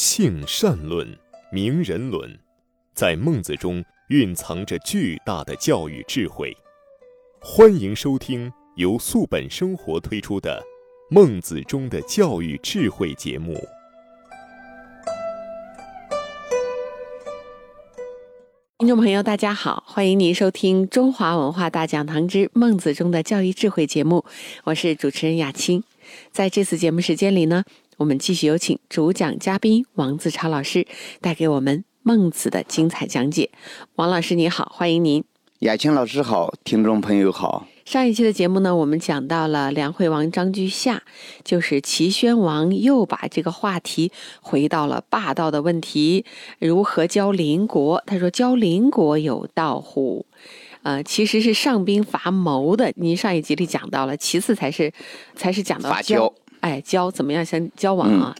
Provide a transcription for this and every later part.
性善论、名人论，在孟子中蕴藏着巨大的教育智慧。欢迎收听由素本生活推出的《孟子中的教育智慧》节目。听众朋友，大家好，欢迎您收听中华文化大讲堂之《孟子中的教育智慧》节目，我是主持人雅青。在这次节目时间里呢。我们继续有请主讲嘉宾王自超老师带给我们孟子的精彩讲解。王老师你好，欢迎您。雅青老师好，听众朋友好。上一期的节目呢，我们讲到了梁惠王张居下，就是齐宣王又把这个话题回到了霸道的问题，如何教邻国？他说教邻国有道乎？呃，其实是上兵伐谋的。您上一集里讲到了，其次才是才是讲到教。哎，交怎么样相交往啊？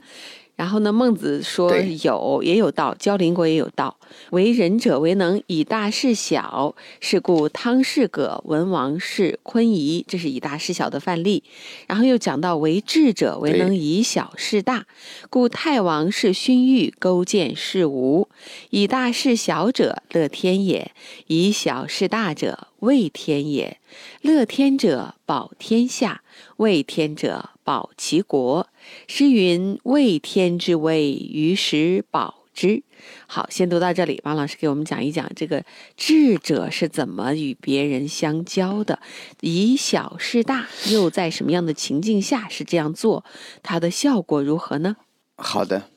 然后呢，孟子说有也有道，交邻国也有道。为仁者为能以大事小，是故汤氏葛文王是坤仪，这是以大事小的范例。然后又讲到为智者为能以小事大，故太王是勋玉勾践是吴。以大事小者乐天也，以小事大者畏天也。乐天者保天下，畏天者。保其国，诗云：“畏天之威，于时保之。”好，先读到这里。王老师给我们讲一讲这个智者是怎么与别人相交的，以小事大，又在什么样的情境下是这样做，它的效果如何呢？好的，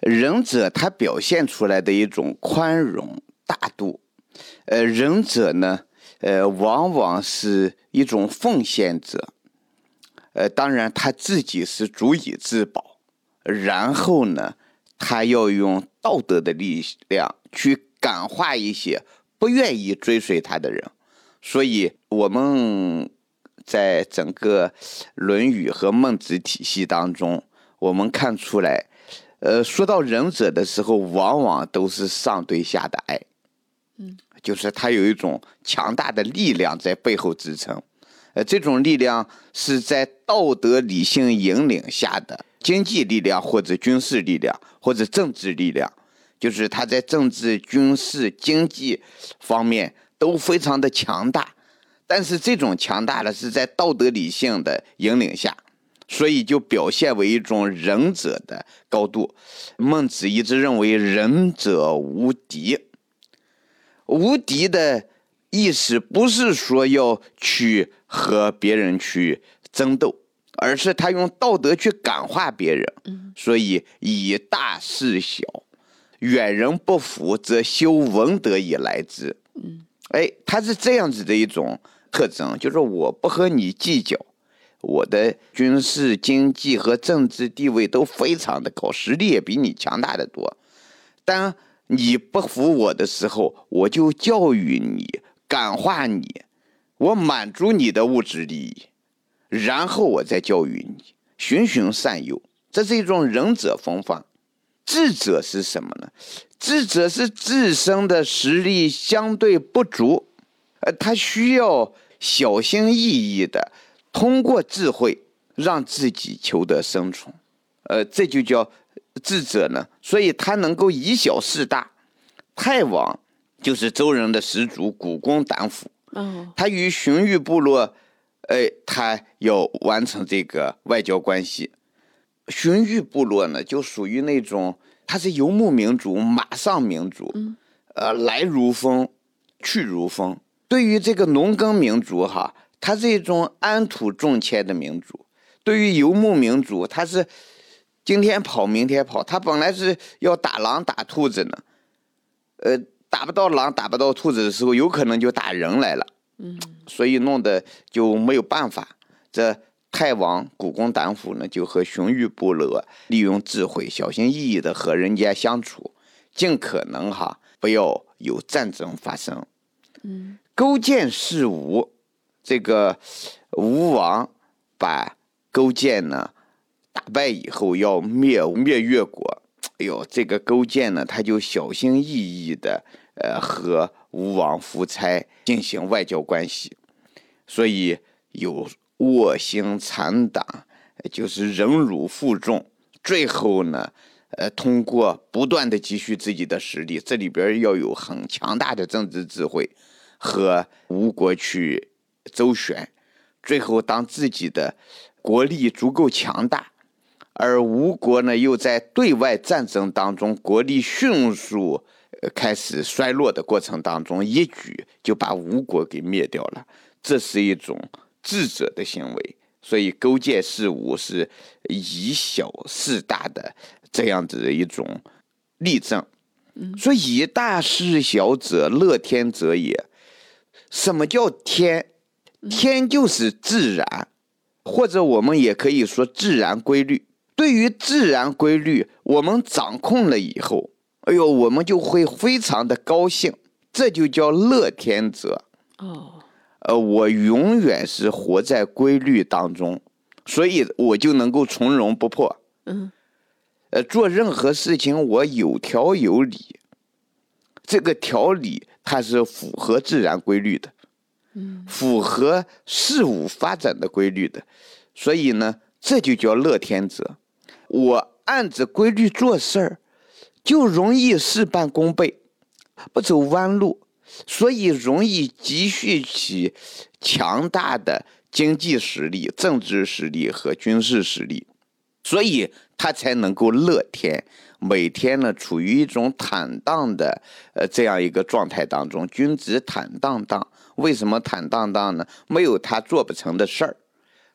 仁者他表现出来的一种宽容大度，呃，仁者呢，呃，往往是一种奉献者。呃，当然他自己是足以自保，然后呢，他要用道德的力量去感化一些不愿意追随他的人。所以我们在整个《论语》和孟子体系当中，我们看出来，呃，说到仁者的时候，往往都是上对下的爱，嗯，就是他有一种强大的力量在背后支撑。呃，这种力量是在道德理性引领下的经济力量，或者军事力量，或者政治力量，就是他在政治、军事、经济方面都非常的强大。但是这种强大的是在道德理性的引领下，所以就表现为一种仁者的高度。孟子一直认为仁者无敌，无敌的。意思不是说要去和别人去争斗，而是他用道德去感化别人。所以以大事小，远人不服则修文德以来之。哎，他是这样子的一种特征，就是我不和你计较，我的军事、经济和政治地位都非常的高，实力也比你强大的多。当你不服我的时候，我就教育你。感化你，我满足你的物质利益，然后我再教育你，循循善诱，这是一种仁者风范。智者是什么呢？智者是自身的实力相对不足，呃，他需要小心翼翼的通过智慧让自己求得生存，呃，这就叫智者呢。所以他能够以小事大。太王。就是周人的始祖古公胆父，他与荀彧部落，哎，他要完成这个外交关系。荀彧部落呢，就属于那种他是游牧民族、马上民族，呃，来如风，去如风。对于这个农耕民族哈，他是一种安土重迁的民族；对于游牧民族，他是今天跑，明天跑。他本来是要打狼打兔子呢，呃。打不到狼，打不到兔子的时候，有可能就打人来了。嗯，所以弄得就没有办法。这太王古公胆父呢，就和荀彧部落利用智慧，小心翼翼的和人家相处，尽可能哈不要有战争发生。嗯，勾践是吴，这个吴王把勾践呢打败以后，要灭灭越国。哎呦，这个勾践呢，他就小心翼翼的。呃，和吴王夫差进行外交关系，所以有卧薪尝胆，就是忍辱负重，最后呢，呃，通过不断的积蓄自己的实力，这里边要有很强大的政治智慧和吴国去周旋，最后当自己的国力足够强大，而吴国呢又在对外战争当中国力迅速开始衰落的过程当中，一举就把吴国给灭掉了，这是一种智者的行为。所以勾践事吴是以小事大的这样子的一种例证。说以大事小者，乐天者也。什么叫天？天就是自然，或者我们也可以说自然规律。对于自然规律，我们掌控了以后，哎呦，我们就会非常的高兴，这就叫乐天者。哦。呃，我永远是活在规律当中，所以我就能够从容不迫。嗯，呃，做任何事情我有条有理，这个条理它是符合自然规律的，嗯，符合事物发展的规律的，所以呢，这就叫乐天者。我按着规律做事儿，就容易事半功倍，不走弯路。所以容易积蓄起强大的经济实力、政治实力和军事实力，所以他才能够乐天，每天呢处于一种坦荡的呃这样一个状态当中。君子坦荡荡，为什么坦荡荡呢？没有他做不成的事儿，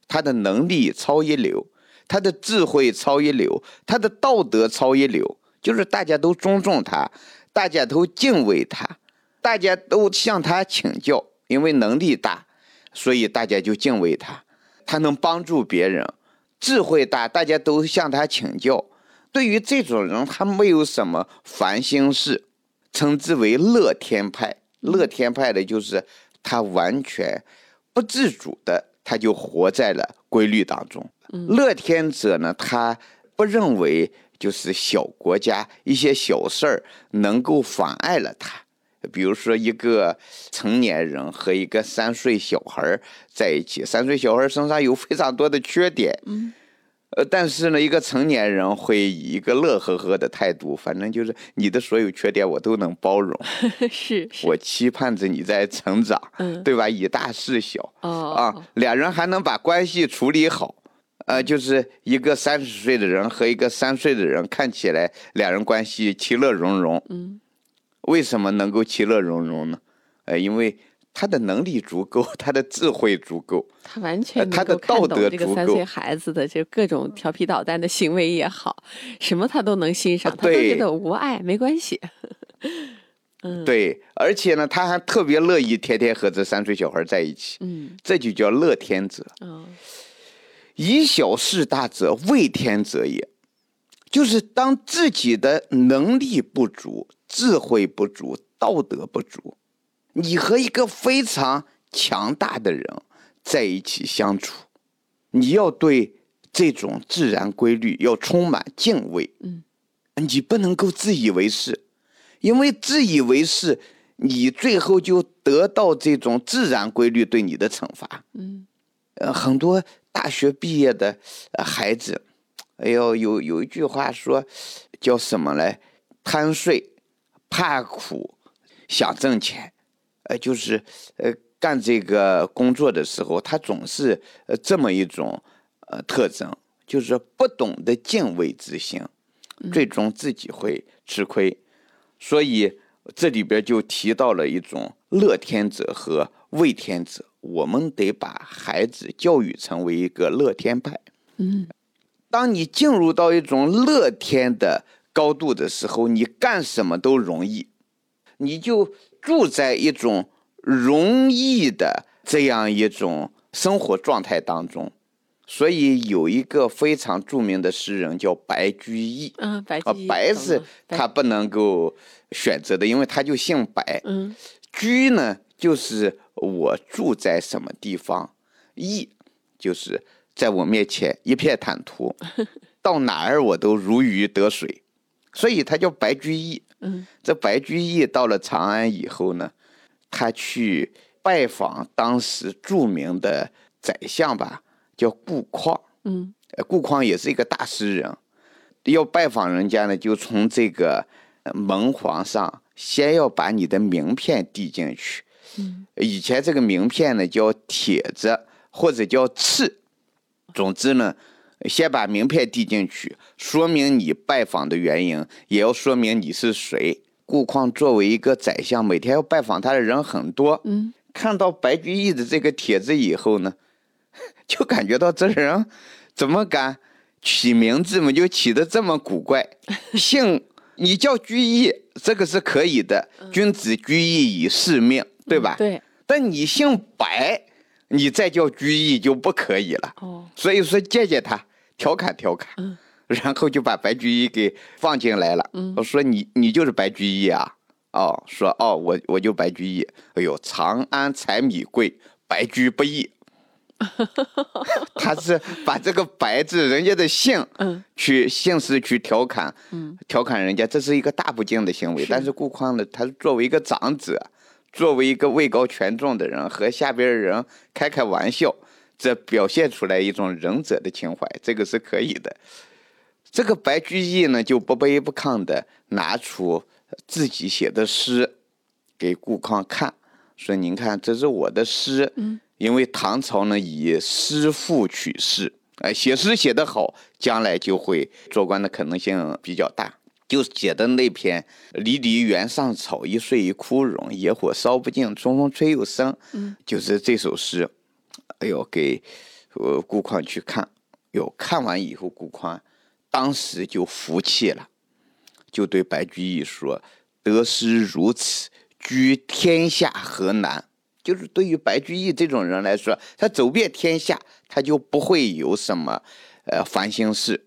他的能力超一流，他的智慧超一流，他的道德超一流，就是大家都尊重他，大家都敬畏他。大家都向他请教，因为能力大，所以大家就敬畏他。他能帮助别人，智慧大，大家都向他请教。对于这种人，他没有什么烦心事，称之为乐天派。乐天派的就是他完全不自主的，他就活在了规律当中。乐天者呢，他不认为就是小国家一些小事儿能够妨碍了他。比如说，一个成年人和一个三岁小孩在一起，三岁小孩身上有非常多的缺点，嗯，呃，但是呢，一个成年人会以一个乐呵呵的态度，反正就是你的所有缺点我都能包容，是，我期盼着你在成长，嗯，对吧？以大事小，哦，啊，俩人还能把关系处理好，呃，就是一个三十岁的人和一个三岁的人看起来两人关系其乐融融，嗯。为什么能够其乐融融呢？呃，因为他的能力足够，他的智慧足够，他完全他的道德这个三岁孩子的就各种调皮捣蛋的行为也好，什么他都能欣赏，他都觉得无碍，没关系。嗯，对，而且呢，他还特别乐意天天和这三岁小孩在一起。嗯，这就叫乐天者。嗯，以小事大者，为天者也。就是当自己的能力不足。智慧不足，道德不足，你和一个非常强大的人在一起相处，你要对这种自然规律要充满敬畏。嗯，你不能够自以为是，因为自以为是，你最后就得到这种自然规律对你的惩罚。嗯，呃，很多大学毕业的孩子，哎呦，有有一句话说，叫什么来？贪睡。怕苦，想挣钱，呃，就是呃干这个工作的时候，他总是呃这么一种呃特征，就是不懂得敬畏之心，最终自己会吃亏。所以这里边就提到了一种乐天者和畏天者，我们得把孩子教育成为一个乐天派。嗯，当你进入到一种乐天的。高度的时候，你干什么都容易，你就住在一种容易的这样一种生活状态当中。所以有一个非常著名的诗人叫白居易。嗯，白居易。白是他不能够选择的，因为他就姓白。嗯。居呢，就是我住在什么地方；易，就是在我面前一片坦途，到哪儿我都如鱼得水。所以他叫白居易。嗯，这白居易到了长安以后呢，他去拜访当时著名的宰相吧，叫顾况。嗯，顾况也是一个大诗人。要拜访人家呢，就从这个门房上先要把你的名片递进去。嗯，以前这个名片呢叫帖子或者叫刺，总之呢，先把名片递进去，说明你拜访的原因，也要说明你是谁。顾况作为一个宰相，每天要拜访他的人很多。嗯，看到白居易的这个帖子以后呢，就感觉到这人怎么敢起名字嘛，就起的这么古怪。姓你叫居易，这个是可以的，君子居易以事命，对吧？对。但你姓白，你再叫居易就不可以了。哦，所以说借借他，调侃调侃。嗯。然后就把白居易给放进来了。我说你你就是白居易啊？哦，说哦我我就白居易。哎呦，长安柴米贵，白居不易。他是把这个“白”字，人家的姓，嗯，去姓氏去调侃，嗯，调侃人家，这是一个大不敬的行为。但是顾况呢，他作为一个长者，作为一个位高权重的人，和下边人开开玩笑，这表现出来一种仁者的情怀，这个是可以的。这个白居易呢，就不卑不亢的拿出自己写的诗给顾况看，说：“您看，这是我的诗。”嗯，因为唐朝呢以诗赋取士，哎，写诗写得好，将来就会做官的可能性比较大。就写的那篇“离离原上草，一岁一枯荣。野火烧不尽，春风吹又生。”嗯，就是这首诗。哎呦，给呃顾况去看，哟，看完以后，顾况。当时就服气了，就对白居易说：“得诗如此，居天下何难？”就是对于白居易这种人来说，他走遍天下，他就不会有什么呃烦心事。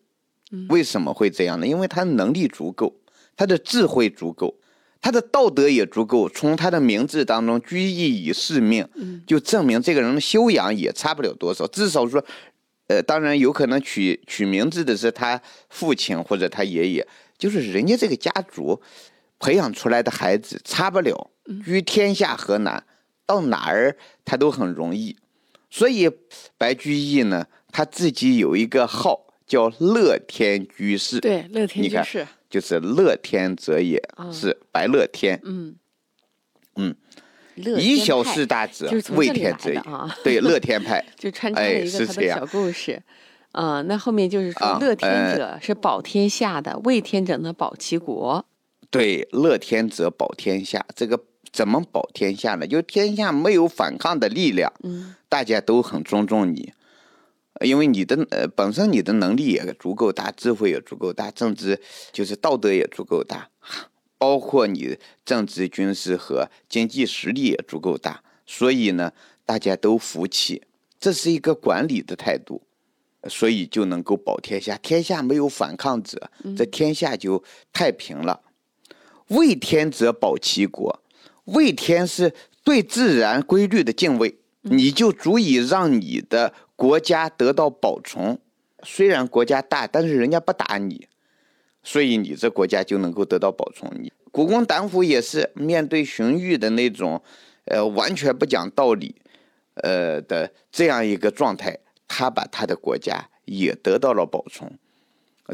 为什么会这样呢？因为他能力足够，他的智慧足够，他的道德也足够。从他的名字当中“居易以事命”，就证明这个人的修养也差不了多少。至少说。呃，当然有可能取取名字的是他父亲或者他爷爷，就是人家这个家族培养出来的孩子差不了。居天下何难？到哪儿他都很容易。所以白居易呢，他自己有一个号叫乐天居士。对，乐天居士就是乐天者也，是白乐天。嗯嗯。以小事大者，为天者也。对，乐天派 就穿插了一个他的小故事。啊，那后面就是说，乐天者是保天下的，为天者呢保其国。对，乐天者保天下，这个怎么保天下呢？就天下没有反抗的力量，嗯，大家都很尊重你，因为你的呃本身你的能力也足够大，智慧也足够大，政治就是道德也足够大。包括你政治、军事和经济实力也足够大，所以呢，大家都服气。这是一个管理的态度，所以就能够保天下。天下没有反抗者，这天下就太平了。为天者保其国，为天是对自然规律的敬畏，你就足以让你的国家得到保存。虽然国家大，但是人家不打你。所以你这国家就能够得到保存。你古公胆府也是面对荀彧的那种，呃，完全不讲道理，呃的这样一个状态，他把他的国家也得到了保存。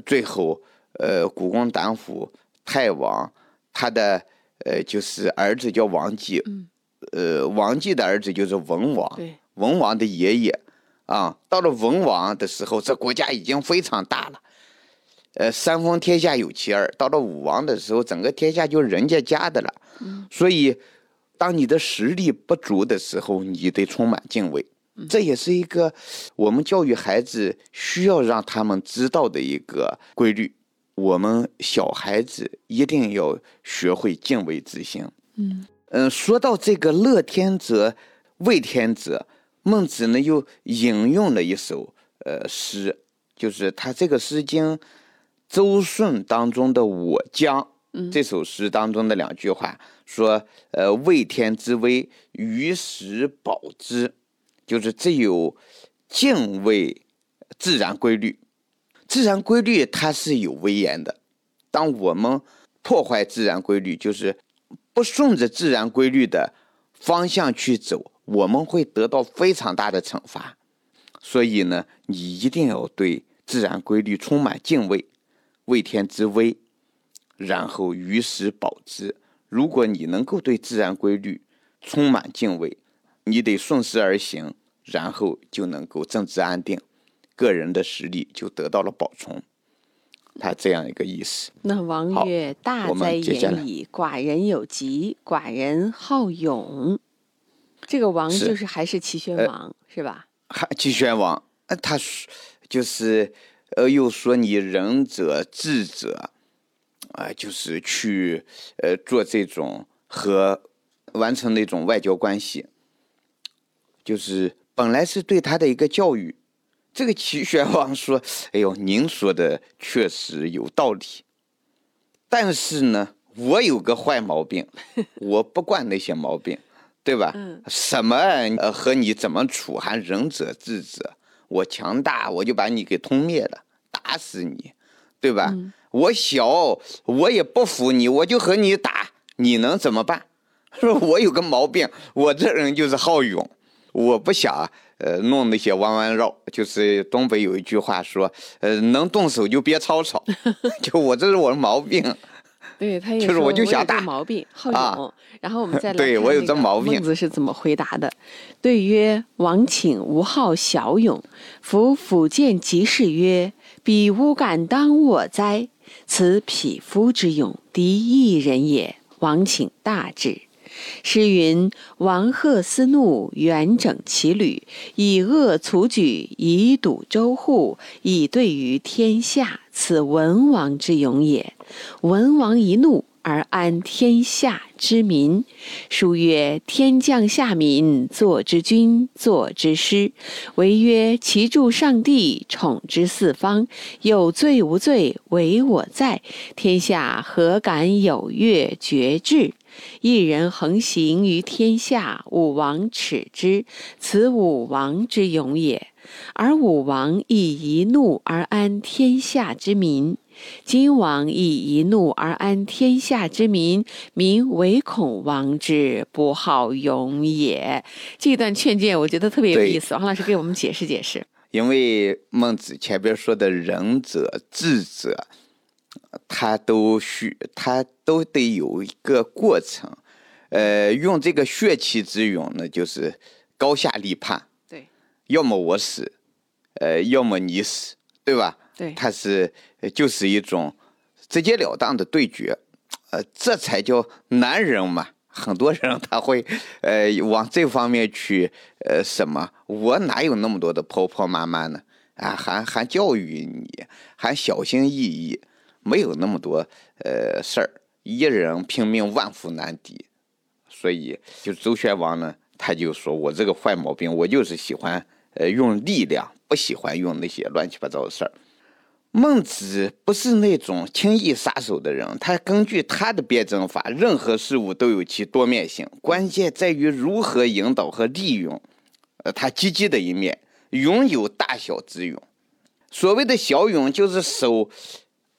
最后，呃，古公胆府太王，他的呃就是儿子叫王继，呃，王继的儿子就是文王，文王的爷爷啊。到了文王的时候，这国家已经非常大了。呃，三分天下有其二，到了武王的时候，整个天下就人家家的了。嗯，所以，当你的实力不足的时候，你得充满敬畏。这也是一个我们教育孩子需要让他们知道的一个规律。我们小孩子一定要学会敬畏之心。嗯嗯，说到这个乐天者畏天者，孟子呢又引用了一首呃诗，就是他这个《诗经》。周顺当中的“我将”这首诗当中的两句话说：“呃，畏天之威，于时保之。”就是只有敬畏自然规律，自然规律它是有威严的。当我们破坏自然规律，就是不顺着自然规律的方向去走，我们会得到非常大的惩罚。所以呢，你一定要对自然规律充满敬畏。畏天之威，然后于时保之。如果你能够对自然规律充满敬畏，你得顺势而行，然后就能够政治安定，个人的实力就得到了保存。他这样一个意思。那王曰：“大在言矣！寡人有疾，寡人好勇。”这个王就是还是齐宣王是吧？还齐宣王，呃，他就是呃，又说你仁者智者。啊，就是去呃做这种和完成那种外交关系，就是本来是对他的一个教育。这个齐宣王说：“哎呦，您说的确实有道理，但是呢，我有个坏毛病，我不惯那些毛病，对吧？什么呃和你怎么处，还仁者智者，我强大，我就把你给吞灭了，打死你，对吧？”我小，我也不服你，我就和你打，你能怎么办？说我有个毛病，我这人就是好勇，我不想呃弄那些弯弯绕。就是东北有一句话说，呃，能动手就别吵吵，就我这是我的毛病。对他也就是我就想打毛病，好勇。然后我们再来对我有这毛病。孟子是怎么回答的？对曰：王请无好小勇，夫辅见即事曰：彼吾敢当我哉？此匹夫之勇，敌一人也。王请大志。诗云：“王贺思怒，远整其旅，以恶卒举，以堵周户，以对于天下。此文王之勇也。文王一怒。”而安天下之民，书曰：“天降下民，作之君，作之师。惟曰：其助上帝，宠之四方。有罪无罪，唯我在。天下何敢有越绝志？一人横行于天下，武王耻之。此武王之勇也。而武王亦一怒而安天下之民。”今王亦一怒而安天下之民，民唯恐王之不好勇也。这段劝谏，我觉得特别有意思。王老师给我们解释解释。因为孟子前边说的仁者、智者，他都需，他都得有一个过程。呃，用这个血气之勇呢，就是高下立判。对，要么我死，呃，要么你死，对吧？对，他是就是一种直截了当的对决，呃，这才叫男人嘛。很多人他会呃往这方面去呃什么？我哪有那么多的婆婆妈妈呢？啊，还还教育你，还小心翼翼，没有那么多呃事儿。一人拼命，万夫难敌。所以，就周宣王呢，他就说我这个坏毛病，我就是喜欢呃用力量，不喜欢用那些乱七八糟的事儿。孟子不是那种轻易撒手的人，他根据他的辩证法，任何事物都有其多面性，关键在于如何引导和利用，呃，他积极的一面。勇有大小之勇，所谓的小勇，就是手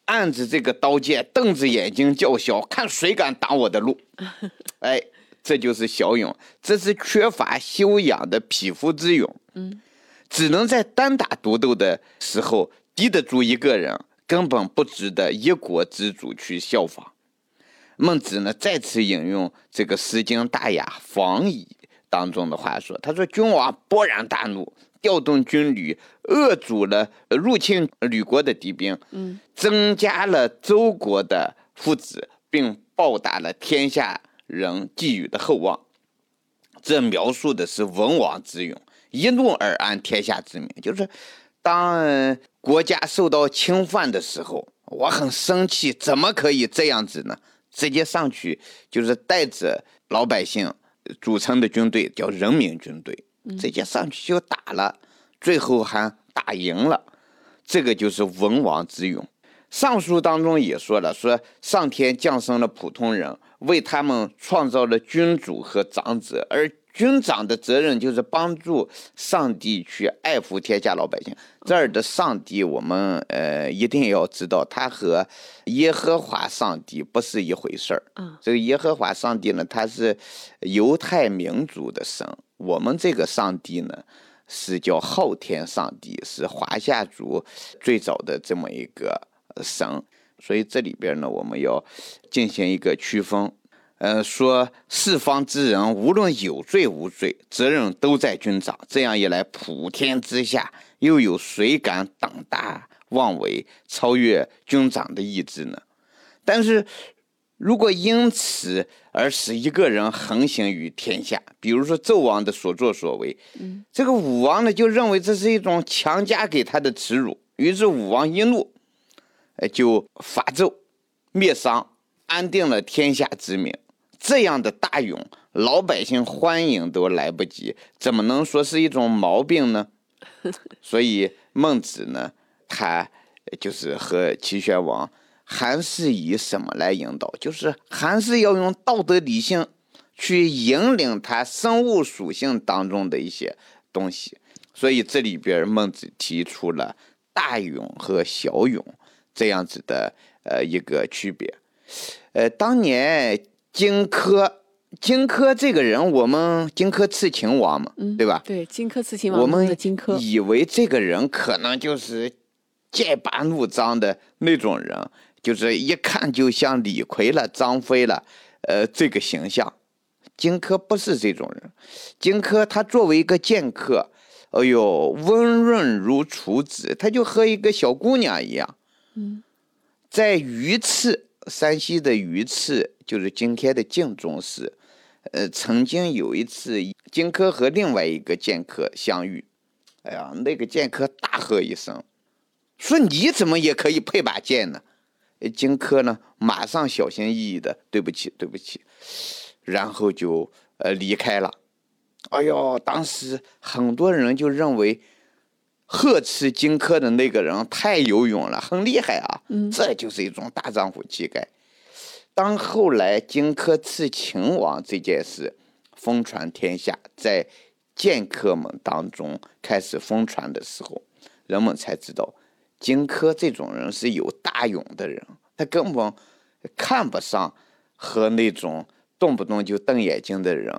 按着这个刀剑，瞪着眼睛叫嚣，看谁敢挡我的路。哎，这就是小勇，这是缺乏修养的匹夫之勇。嗯，只能在单打独斗的时候。敌得住一个人，根本不值得一国之主去效仿。孟子呢，再次引用这个《诗经·大雅·防矣》当中的话说：“他说，君王勃然大怒，调动军旅，扼阻了入侵吕国的敌兵，嗯，增加了周国的父子，并报答了天下人寄予的厚望。这描述的是文王之勇，一怒而安天下之民，就是。”当国家受到侵犯的时候，我很生气，怎么可以这样子呢？直接上去就是带着老百姓组成的军队，叫人民军队，直接上去就打了，最后还打赢了，这个就是文王之勇。上书当中也说了，说上天降生了普通人，为他们创造了君主和长者，而。军长的责任就是帮助上帝去爱护天下老百姓。这儿的上帝，我们呃一定要知道，他和耶和华上帝不是一回事儿。这个耶和华上帝呢，他是犹太民族的神。我们这个上帝呢，是叫昊天上帝，是华夏族最早的这么一个神。所以这里边呢，我们要进行一个区分。呃，说四方之人无论有罪无罪，责任都在军长。这样一来，普天之下又有谁敢胆大妄为，超越军长的意志呢？但是，如果因此而使一个人横行于天下，比如说纣王的所作所为，嗯，这个武王呢就认为这是一种强加给他的耻辱，于是武王一怒，呃，就伐纣，灭商，安定了天下之民。这样的大勇，老百姓欢迎都来不及，怎么能说是一种毛病呢？所以孟子呢，他就是和齐宣王还是以什么来引导？就是还是要用道德理性去引领他生物属性当中的一些东西。所以这里边孟子提出了大勇和小勇这样子的呃一个区别。呃，当年。荆轲，荆轲这个人，我们荆轲刺秦王嘛，对吧？对，荆轲刺秦王。我们荆轲以为这个人可能就是剑拔弩张的那种人，就是一看就像李逵了、张飞了，呃，这个形象。荆轲不是这种人，荆轲他作为一个剑客，哎呦，温润如处子，他就和一个小姑娘一样。嗯，在鱼刺。山西的榆次就是今天的晋中市，呃，曾经有一次荆轲和另外一个剑客相遇，哎呀，那个剑客大喝一声，说你怎么也可以配把剑呢？荆轲呢，马上小心翼翼的，对不起，对不起，然后就呃离开了。哎呦，当时很多人就认为。呵斥荆轲的那个人太有勇了，很厉害啊！嗯，这就是一种大丈夫气概。当后来荆轲刺秦王这件事疯传天下，在剑客们当中开始疯传的时候，人们才知道荆轲这种人是有大勇的人，他根本看不上和那种动不动就瞪眼睛的人，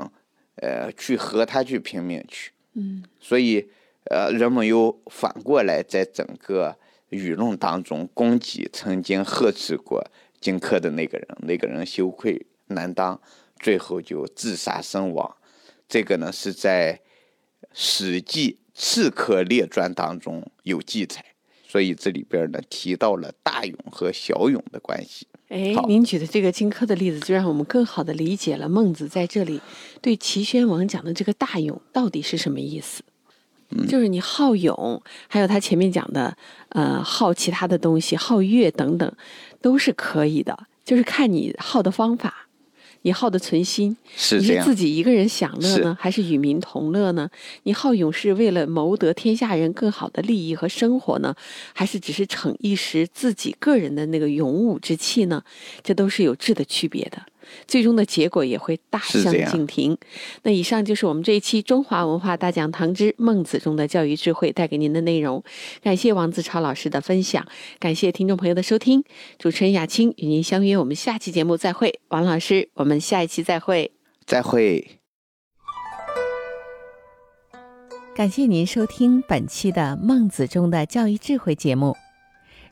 呃，去和他去拼命去。嗯，所以。呃，人们又反过来在整个舆论当中攻击曾经呵斥过荆轲的那个人，那个人羞愧难当，最后就自杀身亡。这个呢是在《史记·刺客列传》当中有记载，所以这里边呢提到了大勇和小勇的关系。哎，您举的这个荆轲的例子，就让我们更好的理解了孟子在这里对齐宣王讲的这个大勇到底是什么意思。就是你好勇，还有他前面讲的，呃，好其他的东西，好乐等等，都是可以的。就是看你好的方法，你好的存心，是你是自己一个人享乐呢，还是与民同乐呢？你好勇是为了谋得天下人更好的利益和生活呢，还是只是逞一时自己个人的那个勇武之气呢？这都是有质的区别的。最终的结果也会大相径庭。那以上就是我们这一期《中华文化大讲堂之孟子中的教育智慧》带给您的内容。感谢王子超老师的分享，感谢听众朋友的收听。主持人雅青与您相约，我们下期节目再会。王老师，我们下一期再会。再会。感谢您收听本期的《孟子中的教育智慧》节目。